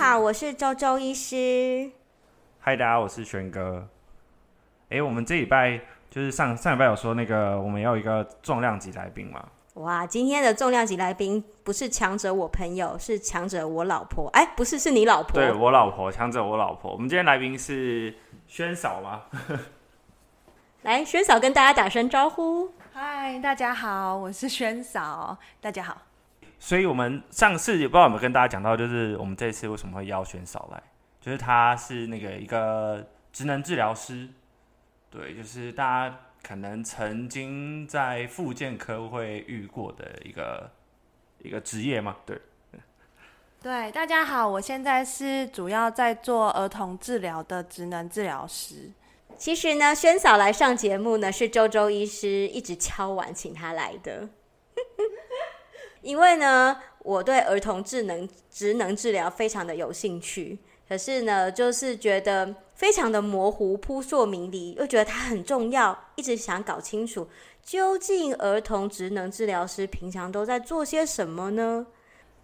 好，我是周周医师。嗨，大家，我是轩哥。哎，我们这礼拜就是上上礼拜有说那个我们要一个重量级来宾嘛？哇，今天的重量级来宾不是强者我朋友，是强者我老婆。哎，不是，是你老婆。对，我老婆，强者我老婆。我们今天来宾是轩嫂吗？来，轩嫂跟大家打声招呼。嗨，大家好，我是轩嫂。大家好。所以，我们上次也不知道有没有跟大家讲到，就是我们这次为什么会邀轩嫂来，就是他是那个一个职能治疗师，对，就是大家可能曾经在复健科会遇过的一个一个职业嘛，对。对，大家好，我现在是主要在做儿童治疗的职能治疗师。其实呢，轩嫂来上节目呢，是周周医师一直敲碗请他来的。因为呢，我对儿童智能职能治疗非常的有兴趣，可是呢，就是觉得非常的模糊、扑朔迷离，又觉得它很重要，一直想搞清楚究竟儿童职能治疗师平常都在做些什么呢？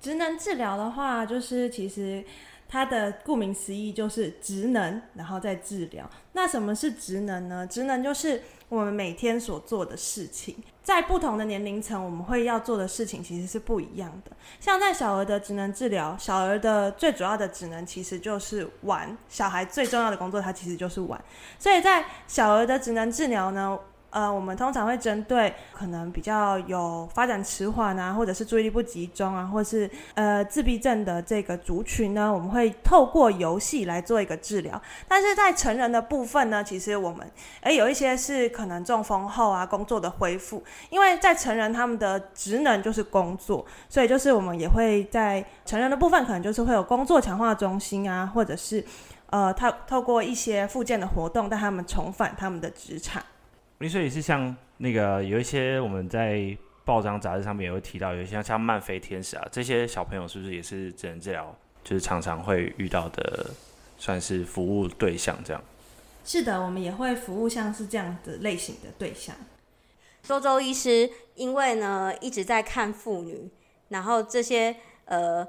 职能治疗的话，就是其实它的顾名思义就是职能，然后再治疗。那什么是职能呢？职能就是我们每天所做的事情。在不同的年龄层，我们会要做的事情其实是不一样的。像在小儿的职能治疗，小儿的最主要的职能其实就是玩。小孩最重要的工作，它其实就是玩。所以在小儿的职能治疗呢，呃，我们通常会针对可能比较有发展迟缓啊，或者是注意力不集中啊，或是呃自闭症的这个族群呢，我们会透过游戏来做一个治疗。但是在成人的部分呢，其实我们诶有一些是可能中风后啊工作的恢复，因为在成人他们的职能就是工作，所以就是我们也会在成人的部分可能就是会有工作强化中心啊，或者是呃透透过一些附件的活动带他们重返他们的职场。所以是像那个有一些我们在报章杂志上面也会提到，有一些像漫飞天使啊，这些小朋友是不是也是只能治疗，就是常常会遇到的，算是服务对象这样？是的，我们也会服务像是这样的类型的对象。周周医师因为呢一直在看妇女，然后这些呃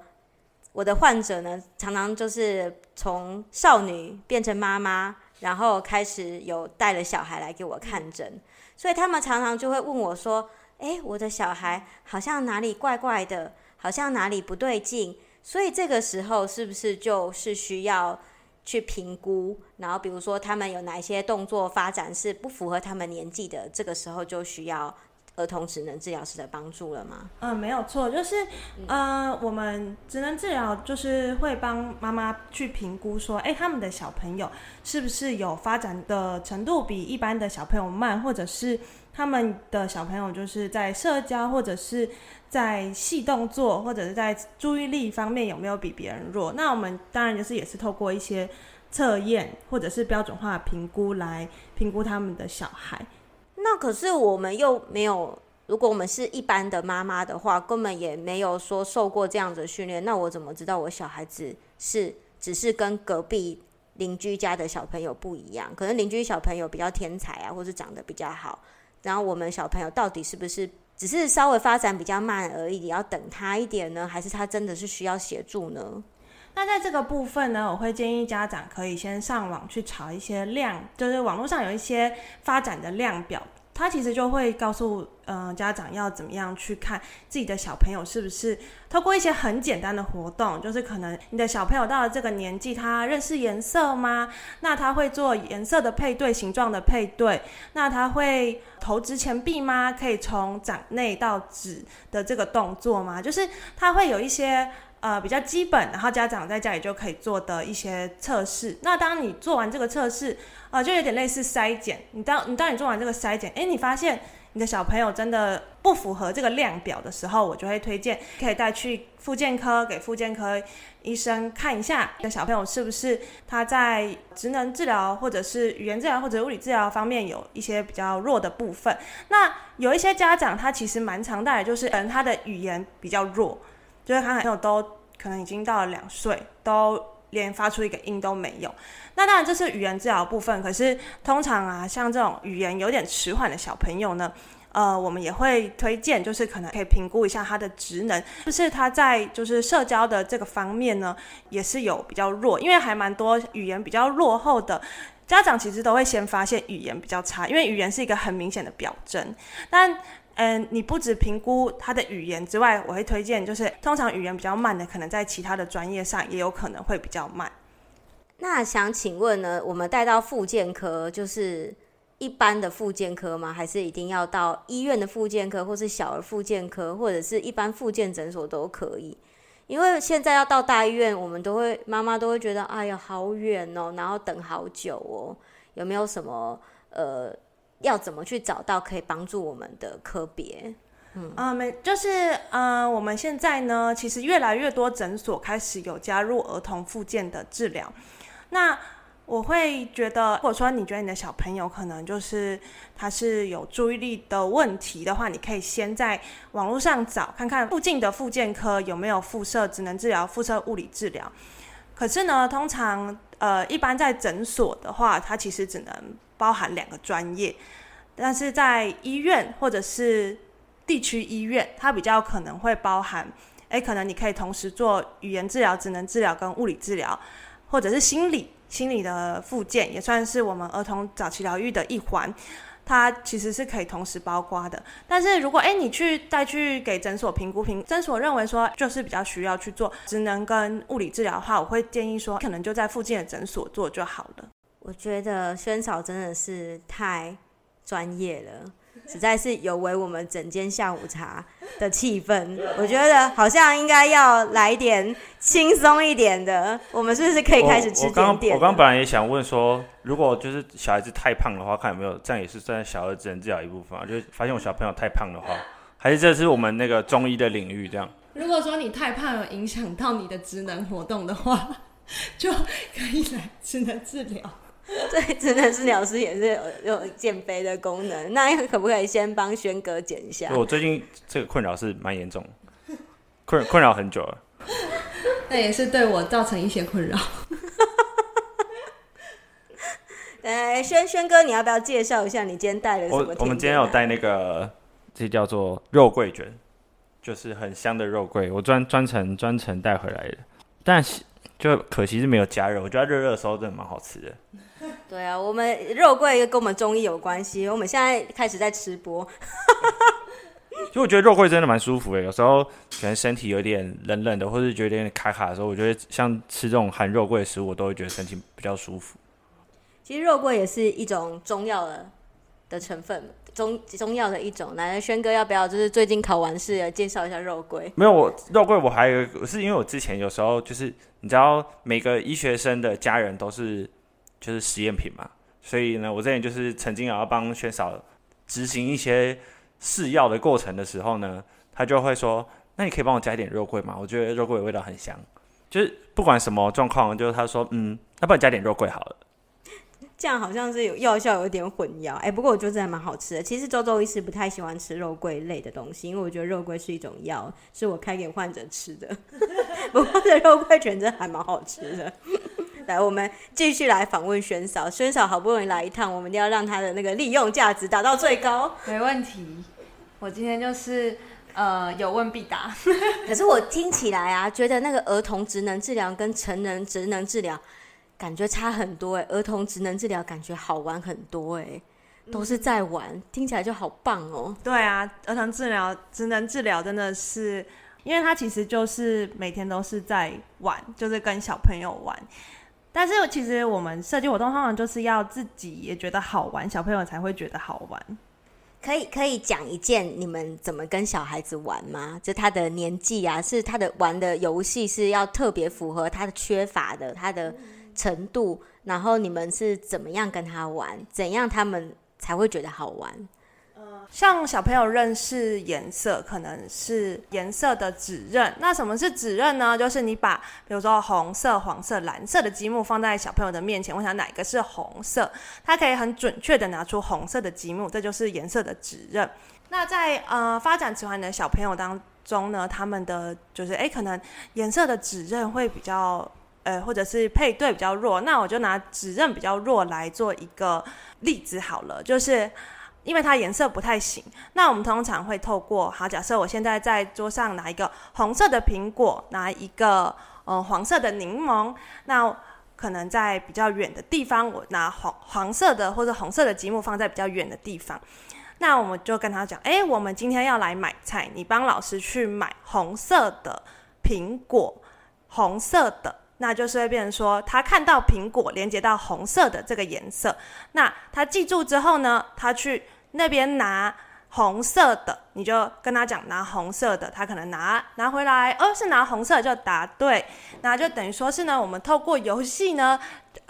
我的患者呢常常就是从少女变成妈妈。然后开始有带了小孩来给我看诊，所以他们常常就会问我说：“诶，我的小孩好像哪里怪怪的，好像哪里不对劲。”所以这个时候是不是就是需要去评估？然后比如说他们有哪些动作发展是不符合他们年纪的，这个时候就需要。儿童职能治疗师的帮助了吗？嗯，没有错，就是，呃，我们职能治疗就是会帮妈妈去评估说，哎，他们的小朋友是不是有发展的程度比一般的小朋友慢，或者是他们的小朋友就是在社交或者是在细动作或者是在注意力方面有没有比别人弱？那我们当然就是也是透过一些测验或者是标准化评估来评估他们的小孩。那可是我们又没有，如果我们是一般的妈妈的话，根本也没有说受过这样的训练。那我怎么知道我小孩子是只是跟隔壁邻居家的小朋友不一样？可能邻居小朋友比较天才啊，或是长得比较好，然后我们小朋友到底是不是只是稍微发展比较慢而已？要等他一点呢，还是他真的是需要协助呢？那在这个部分呢，我会建议家长可以先上网去查一些量，就是网络上有一些发展的量表。他其实就会告诉嗯、家长要怎么样去看自己的小朋友是不是透过一些很简单的活动，就是可能你的小朋友到了这个年纪，他认识颜色吗？那他会做颜色的配对、形状的配对。那他会投掷钱币吗？可以从掌内到指的这个动作吗？就是他会有一些。呃，比较基本，然后家长在家里就可以做的一些测试。那当你做完这个测试，呃，就有点类似筛检。你当你当你做完这个筛检，诶，你发现你的小朋友真的不符合这个量表的时候，我就会推荐可以带去复健科，给复健科医生看一下，你的小朋友是不是他在职能治疗或者是语言治疗或者物理治疗方面有一些比较弱的部分。那有一些家长他其实蛮常带的，就是可能他的语言比较弱。就是他朋友都可能已经到了两岁，都连发出一个音都没有。那当然这是语言治疗部分，可是通常啊，像这种语言有点迟缓的小朋友呢，呃，我们也会推荐，就是可能可以评估一下他的职能，就是他在就是社交的这个方面呢，也是有比较弱，因为还蛮多语言比较落后的家长，其实都会先发现语言比较差，因为语言是一个很明显的表征。但嗯、你不止评估他的语言之外，我会推荐，就是通常语言比较慢的，可能在其他的专业上也有可能会比较慢。那想请问呢，我们带到复健科就是一般的复健科吗？还是一定要到医院的复健科，或是小儿复健科，或者是一般复健诊所都可以？因为现在要到大医院，我们都会妈妈都会觉得，哎呀，好远哦，然后等好久哦。有没有什么呃，要怎么去找到可以帮助我们的科别？嗯啊，没、就是呃，我们现在呢，其实越来越多诊所开始有加入儿童复健的治疗。那我会觉得，如果说你觉得你的小朋友可能就是他是有注意力的问题的话，你可以先在网络上找看看附近的复健科有没有附设职能治疗、附设物理治疗。可是呢，通常呃，一般在诊所的话，它其实只能包含两个专业，但是在医院或者是地区医院，它比较可能会包含，诶，可能你可以同时做语言治疗、职能治疗跟物理治疗。或者是心理心理的复健，也算是我们儿童早期疗愈的一环，它其实是可以同时包括的。但是如果哎，你去再去给诊所评估评，诊所认为说就是比较需要去做职能跟物理治疗的话，我会建议说，可能就在附近的诊所做就好了。我觉得萱草真的是太专业了。实在是有违我们整间下午茶的气氛，我觉得好像应该要来点轻松一点的。我们是不是可以开始吃甜点？我刚刚本来也想问说，如果就是小孩子太胖的话，看有没有这样也是算小儿职能治疗一部分啊？就是发现我小朋友太胖的话，还是这是我们那个中医的领域这样？如果说你太胖有影响到你的职能活动的话，就可以来职能治疗。对，职能治疗师也是有有减肥的功能。那可不可以先帮轩哥减一下？我最近这个困扰是蛮严重，困困扰很久了。那也是对我造成一些困扰。哎，轩轩哥，你要不要介绍一下你今天带了什么？我我们今天有带那个，这叫做肉桂卷，就是很香的肉桂，我专专程专程带回来的。但是就可惜是没有加热，我觉得热热的时候真的蛮好吃的。对啊，我们肉桂跟我们中医有关系。我们现在开始在吃播，就我觉得肉桂真的蛮舒服的。有时候可能身体有点冷冷的，或是觉得有点卡卡的时候，我觉得像吃这种含肉桂的食物，我都会觉得身体比较舒服。其实肉桂也是一种中药的的成分，中中药的一种。来，轩哥要不要就是最近考完试介绍一下肉桂？没有，我肉桂我还有是因为我之前有时候就是你知道，每个医学生的家人都是。就是实验品嘛，所以呢，我之前就是曾经也要帮轩嫂执行一些试药的过程的时候呢，他就会说：“那你可以帮我加一点肉桂吗？”我觉得肉桂的味道很香，就是不管什么状况，就是他说：“嗯，那帮你加点肉桂好了。”这样好像是有药效有点混淆，哎、不过我觉得还蛮好吃的。其实周周医师不太喜欢吃肉桂类的东西，因为我觉得肉桂是一种药，是我开给患者吃的。不过这肉桂卷真还蛮好吃的。来，我们继续来访问轩嫂。轩嫂好不容易来一趟，我们一定要让他的那个利用价值达到最高。没问题，我今天就是呃有问必答。可是我听起来啊，觉得那个儿童职能治疗跟成人职能治疗感觉差很多哎。儿童职能治疗感觉好玩很多哎，都是在玩，嗯、听起来就好棒哦。对啊，儿童治疗职能治疗真的是，因为他其实就是每天都是在玩，就是跟小朋友玩。但是其实我们设计活动通常就是要自己也觉得好玩，小朋友才会觉得好玩。可以可以讲一件你们怎么跟小孩子玩吗？就他的年纪啊，是他的玩的游戏是要特别符合他的缺乏的，他的程度，然后你们是怎么样跟他玩？怎样他们才会觉得好玩？像小朋友认识颜色，可能是颜色的指认。那什么是指认呢？就是你把比如说红色、黄色、蓝色的积木放在小朋友的面前，我想哪个是红色，他可以很准确的拿出红色的积木，这就是颜色的指认。那在呃发展迟缓的小朋友当中呢，他们的就是诶，可能颜色的指认会比较呃，或者是配对比较弱，那我就拿指认比较弱来做一个例子好了，就是因为它颜色不太行，那我们通常会透过，好，假设我现在在桌上拿一个红色的苹果，拿一个呃黄色的柠檬，那可能在比较远的地方，我拿黄黄色的或者红色的积木放在比较远的地方，那我们就跟他讲，哎，我们今天要来买菜，你帮老师去买红色的苹果，红色的。那就是会变成说，他看到苹果连接到红色的这个颜色，那他记住之后呢，他去那边拿红色的，你就跟他讲拿红色的，他可能拿拿回来，哦，是拿红色就答对，那就等于说是呢，我们透过游戏呢。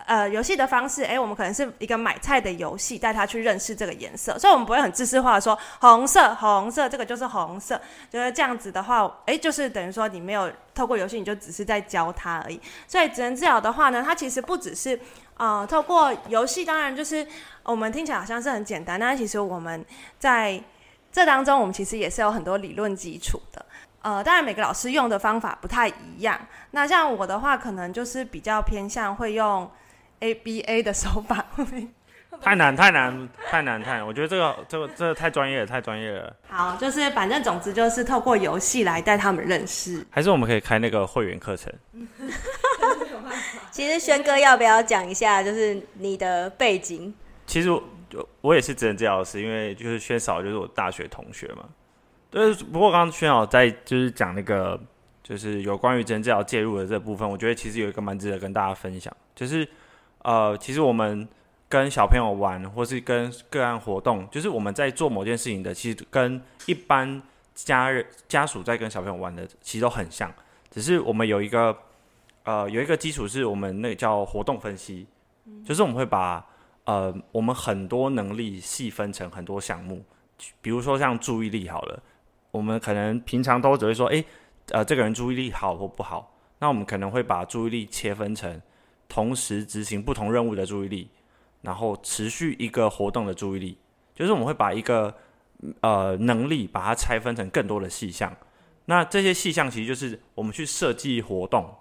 呃，游戏的方式，诶，我们可能是一个买菜的游戏，带他去认识这个颜色，所以我们不会很自私化说红色，红色，这个就是红色，就是这样子的话，诶，就是等于说你没有透过游戏，你就只是在教他而已。所以职能治疗的话呢，它其实不只是呃透过游戏，当然就是我们听起来好像是很简单，但其实我们在这当中，我们其实也是有很多理论基础的。呃，当然每个老师用的方法不太一样，那像我的话，可能就是比较偏向会用。A B A 的手法太难太难太难太难，我觉得这个这个这个太专业了，太专业了。好，就是反正总之就是透过游戏来带他们认识。还是我们可以开那个会员课程。其实轩哥要不要讲一下，就是你的背景？其实我我也是职能治疗师，因为就是轩嫂就是我大学同学嘛。对，不过刚刚轩嫂在就是讲那个就是有关于职能治疗介入的这部分，我觉得其实有一个蛮值得跟大家分享，就是。呃，其实我们跟小朋友玩，或是跟个案活动，就是我们在做某件事情的，其实跟一般家人家属在跟小朋友玩的，其实都很像。只是我们有一个呃有一个基础，是我们那个叫活动分析，就是我们会把呃我们很多能力细分成很多项目，比如说像注意力好了，我们可能平常都只会说，诶，呃，这个人注意力好或不好，那我们可能会把注意力切分成。同时执行不同任务的注意力，然后持续一个活动的注意力，就是我们会把一个呃能力把它拆分成更多的细项。那这些细项其实就是我们去设计活动，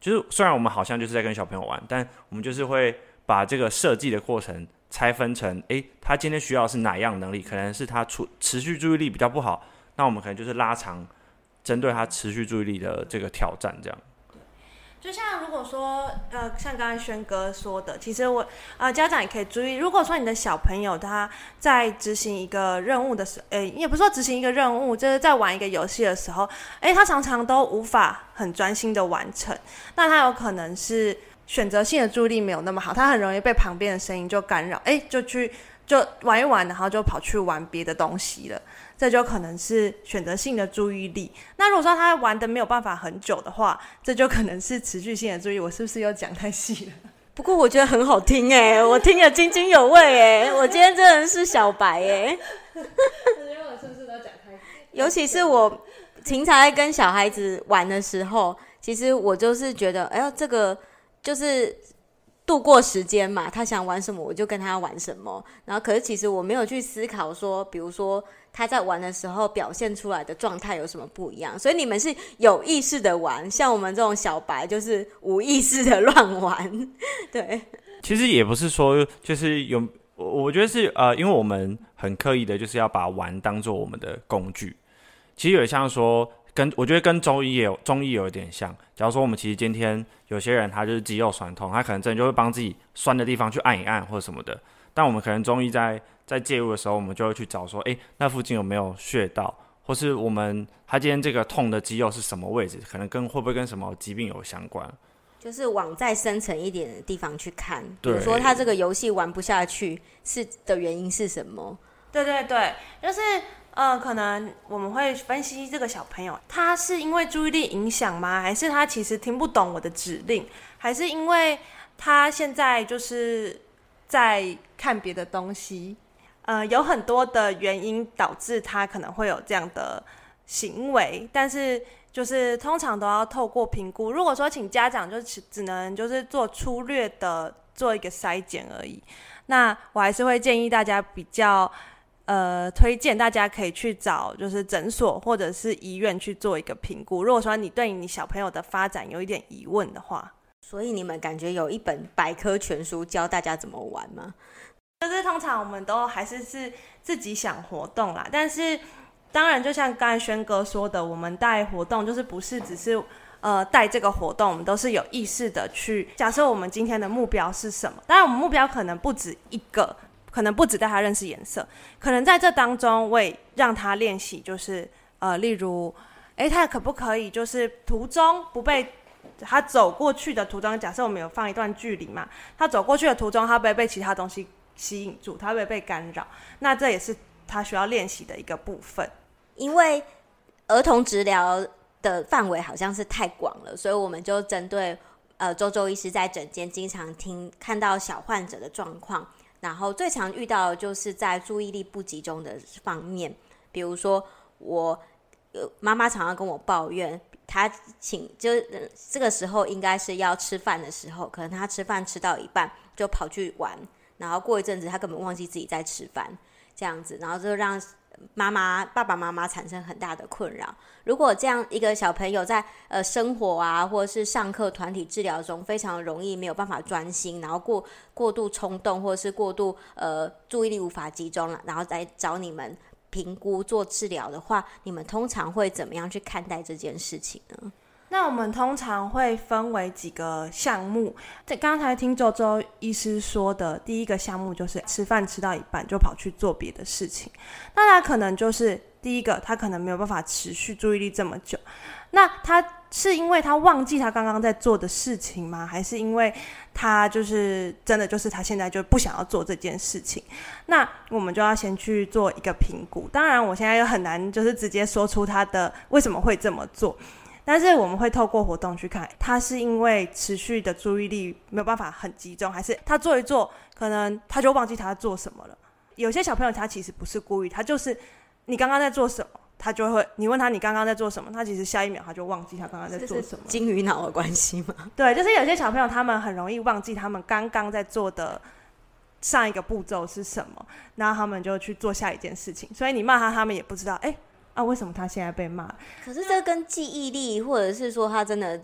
就是虽然我们好像就是在跟小朋友玩，但我们就是会把这个设计的过程拆分成，诶，他今天需要是哪样能力？可能是他持持续注意力比较不好，那我们可能就是拉长针对他持续注意力的这个挑战，这样。就像如果说，呃，像刚才轩哥说的，其实我，呃，家长也可以注意，如果说你的小朋友他在执行一个任务的时候，诶，也不是说执行一个任务，就是在玩一个游戏的时候，诶，他常常都无法很专心的完成，那他有可能是选择性的注意力没有那么好，他很容易被旁边的声音就干扰，诶，就去就玩一玩，然后就跑去玩别的东西了。这就可能是选择性的注意力。那如果说他玩的没有办法很久的话，这就可能是持续性的注意。我是不是又讲太细了？不过我觉得很好听哎、我听得津津有味哎、我今天真的是小白哎、欸。我是不是都讲太？尤其是我平常在跟小孩子玩的时候，其实我就是觉得，哎呦，这个就是。度过时间嘛，他想玩什么我就跟他玩什么。然后，可是其实我没有去思考说，比如说他在玩的时候表现出来的状态有什么不一样。所以你们是有意识的玩，像我们这种小白就是无意识的乱玩。对，其实也不是说就是有，我觉得是呃，因为我们很刻意的就是要把玩当做我们的工具。其实有点像说。跟我觉得跟中医也有中医有一点像，假如说我们其实今天有些人他就是肌肉酸痛，他可能真的就会帮自己酸的地方去按一按或者什么的。但我们可能中医在在介入的时候，我们就会去找说，诶，那附近有没有穴道，或是我们他今天这个痛的肌肉是什么位置，可能跟会不会跟什么疾病有相关？就是往再深层一点的地方去看，比如说他这个游戏玩不下去是的原因是什么？对对对，就是。呃，可能我们会分析这个小朋友，他是因为注意力影响吗？还是他其实听不懂我的指令？还是因为他现在就是在看别的东西？呃，有很多的原因导致他可能会有这样的行为，但是就是通常都要透过评估。如果说请家长就只只能就是做粗略的做一个筛检而已，那我还是会建议大家比较。呃，推荐大家可以去找就是诊所或者是医院去做一个评估。如果说你对你小朋友的发展有一点疑问的话，所以你们感觉有一本百科全书教大家怎么玩吗？就是通常我们都还是是自己想活动啦，但是当然就像刚才轩哥说的，我们带活动就是不是只是呃带这个活动，我们都是有意识的去假设我们今天的目标是什么。当然我们目标可能不止一个，可能不止带他认识颜色，可能在这当中为让他练习，就是呃例如，诶，他可不可以就是途中不被。他走过去的途中，假设我们有放一段距离嘛，他走过去的途中，他不会被其他东西吸引住，他会被干扰？那这也是他需要练习的一个部分。因为儿童治疗的范围好像是太广了，所以我们就针对呃周周医师在诊间经常听看到小患者的状况，然后最常遇到的就是在注意力不集中的方面，比如说我有妈妈常常跟我抱怨。他请就这个时候应该是要吃饭的时候，可能他吃饭吃到一半就跑去玩，然后过一阵子他根本忘记自己在吃饭，这样子，然后就让妈妈爸爸妈妈产生很大的困扰。如果这样一个小朋友在呃生活啊，或者是上课团体治疗中非常容易没有办法专心，然后过过度冲动，或者是过度呃注意力无法集中了，然后来找你们。评估做治疗的话，你们通常会怎么样去看待这件事情呢？那我们通常会分为几个项目。这刚才听周周医师说的，第一个项目就是吃饭吃到一半就跑去做别的事情。那他可能就是第一个，他可能没有办法持续注意力这么久。那他是因为他忘记他刚刚在做的事情吗？还是因为他就是真的就是他现在就不想要做这件事情？那我们就要先去做一个评估。当然，我现在又很难就是直接说出他的为什么会这么做，但是我们会透过活动去看，他是因为持续的注意力没有办法很集中，还是他做一做，可能他就忘记他在做什么了？有些小朋友他其实不是故意，他就是你刚刚在做什么？他就会，你问他你刚刚在做什么，他其实下一秒他就忘记他刚刚在做什么。金鱼脑的关系吗？对，就是有些小朋友他们很容易忘记他们刚刚在做的上一个步骤是什么，然后他们就去做下一件事情。所以你骂他，他们也不知道，哎、欸，啊，为什么他现在被骂？可是这跟记忆力，或者是说他真的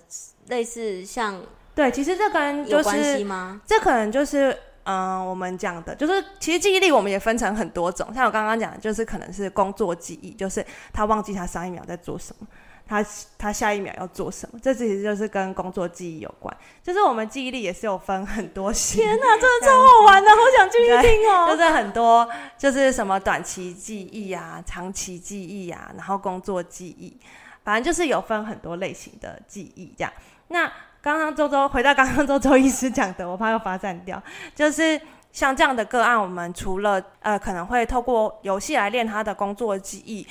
类似像，对，其实这跟就是，有关系吗？这可能就是。嗯，我们讲的就是，其实记忆力我们也分成很多种。像我刚刚讲的，就是可能是工作记忆，就是他忘记他上一秒在做什么，他他下一秒要做什么，这其实就是跟工作记忆有关。就是我们记忆力也是有分很多型。天哪，真的超好玩的，好想继续听哦。就是很多，就是什么短期记忆啊，长期记忆啊，然后工作记忆，反正就是有分很多类型的记忆这样。那刚刚周周回到刚刚周周医师讲的，我怕又发散掉。就是像这样的个案，我们除了呃可能会透过游戏来练他的工作记忆，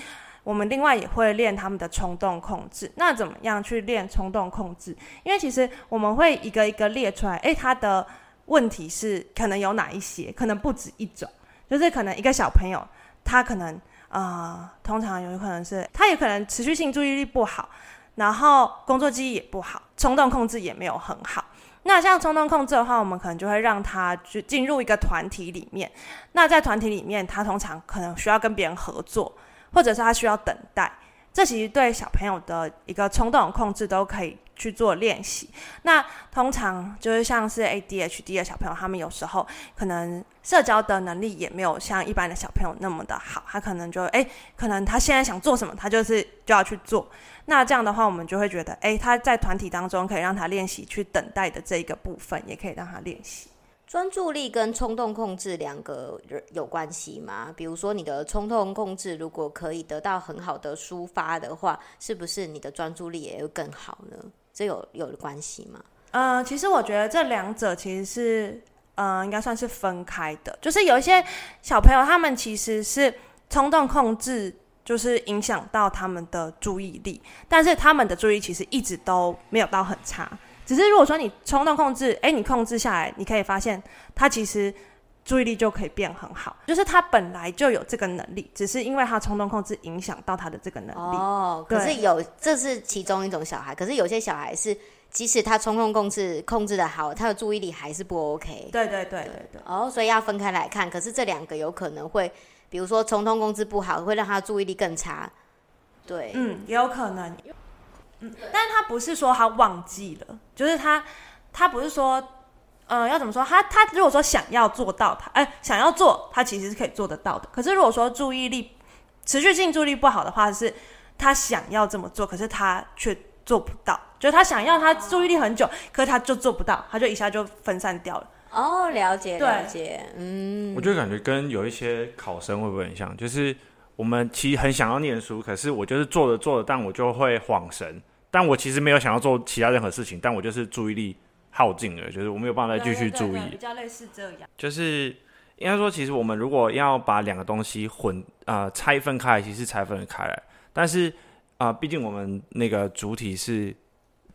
我们另外也会练他们的冲动控制。那怎么样去练冲动控制？因为其实我们会一个一个列出来，诶，他的问题是可能有哪一些？可能不止一种，就是可能一个小朋友他可能啊、通常有可能是他也可能持续性注意力不好。然后工作记忆也不好，冲动控制也没有很好。那像冲动控制的话，我们可能就会让他去进入一个团体里面。那在团体里面，他通常可能需要跟别人合作，或者是他需要等待。这其实对小朋友的一个冲动控制都可以去做练习。那通常就是像是 ADHD 的小朋友，他们有时候可能社交的能力也没有像一般的小朋友那么的好。他可能就诶，可能他现在想做什么，他就是就要去做。那这样的话，我们就会觉得，诶，他在团体当中可以让他练习去等待的这一个部分，也可以让他练习。专注力跟冲动控制两个有关系吗？比如说，你的冲动控制如果可以得到很好的抒发的话，是不是你的专注力也会更好呢？这有有关系吗？呃，其实我觉得这两者其实是，嗯、应该算是分开的。就是有一些小朋友，他们其实是冲动控制，就是影响到他们的注意力，但是他们的注意力其实一直都没有到很差。只是如果说你冲动控制，哎，你控制下来，你可以发现他其实注意力就可以变很好，就是他本来就有这个能力，只是因为他冲动控制影响到他的这个能力。哦，可是有，这是其中一种小孩，可是有些小孩是，即使他冲动控制控制的好，他的注意力还是不 OK。对对对对对。哦，所以要分开来看。可是这两个有可能会，比如说冲动控制不好，会让他的注意力更差。对，嗯，也有可能。嗯，但是他不是说他忘记了，就是他他不是说，呃，要怎么说？他他如果说想要做到他，哎，想要做，他其实是可以做得到的。可是如果说注意力持续性注意力不好的话，是他想要这么做，可是他却做不到。就是他想要他注意力很久，可是他就做不到，他就一下就分散掉了。哦，了解了解，嗯。我就感觉跟有一些考生会不会很像？就是我们其实很想要念书，可是我就是做着做着，但我就会恍神。但我其实没有想要做其他任何事情，但我就是注意力耗尽了，就是我没有办法再继续注意。对对对，比较类似这样。就是应该说，其实我们如果要把两个东西混呃拆分开来，其实拆分开来。但是啊，毕竟我们那个主体是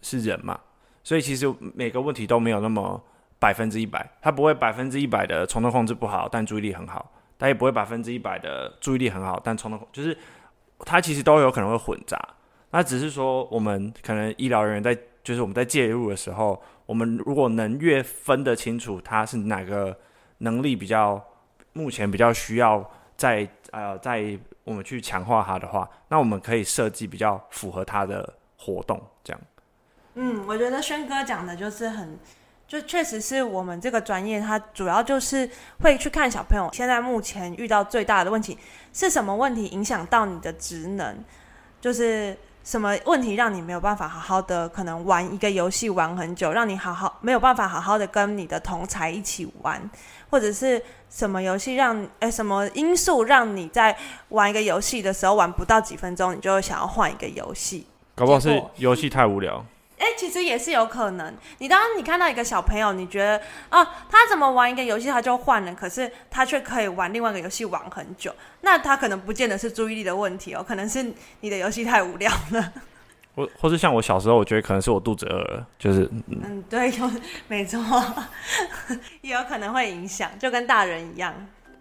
是人嘛，所以其实每个问题都没有那么百分之一百。他不会百分之一百的冲动控制不好，但注意力很好；他也不会百分之一百的注意力很好，但冲动就是他其实都有可能会混杂。那只是说，我们可能医疗人员在，就是我们在介入的时候，我们如果能越分得清楚他是哪个能力比较，目前比较需要在呃在我们去强化他的话，那我们可以设计比较符合他的活动，这样。嗯，我觉得轩哥讲的就是很，就确实是我们这个专业，它主要就是会去看小朋友现在目前遇到最大的问题是什么问题，影响到你的职能，就是。什么问题让你没有办法好好的可能玩一个游戏玩很久，让你好好没有办法好好的跟你的同才一起玩，或者是什么游戏让诶什么因素让你在玩一个游戏的时候玩不到几分钟，你就会想要换一个游戏？搞不好是游戏太无聊。哎、欸，其实也是有可能。你当你看到一个小朋友，你觉得啊，他怎么玩一个游戏他就换了，可是他却可以玩另外一个游戏玩很久，那他可能不见得是注意力的问题哦，可能是你的游戏太无聊了。或或是像我小时候，我觉得可能是我肚子饿了，就是嗯，嗯对，有没错，也有可能会影响，就跟大人一样。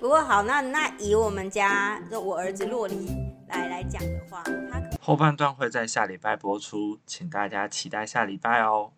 不过好，那那以我们家我儿子洛黎来来讲的话，他后半段会在下礼拜播出，请大家期待下礼拜哦。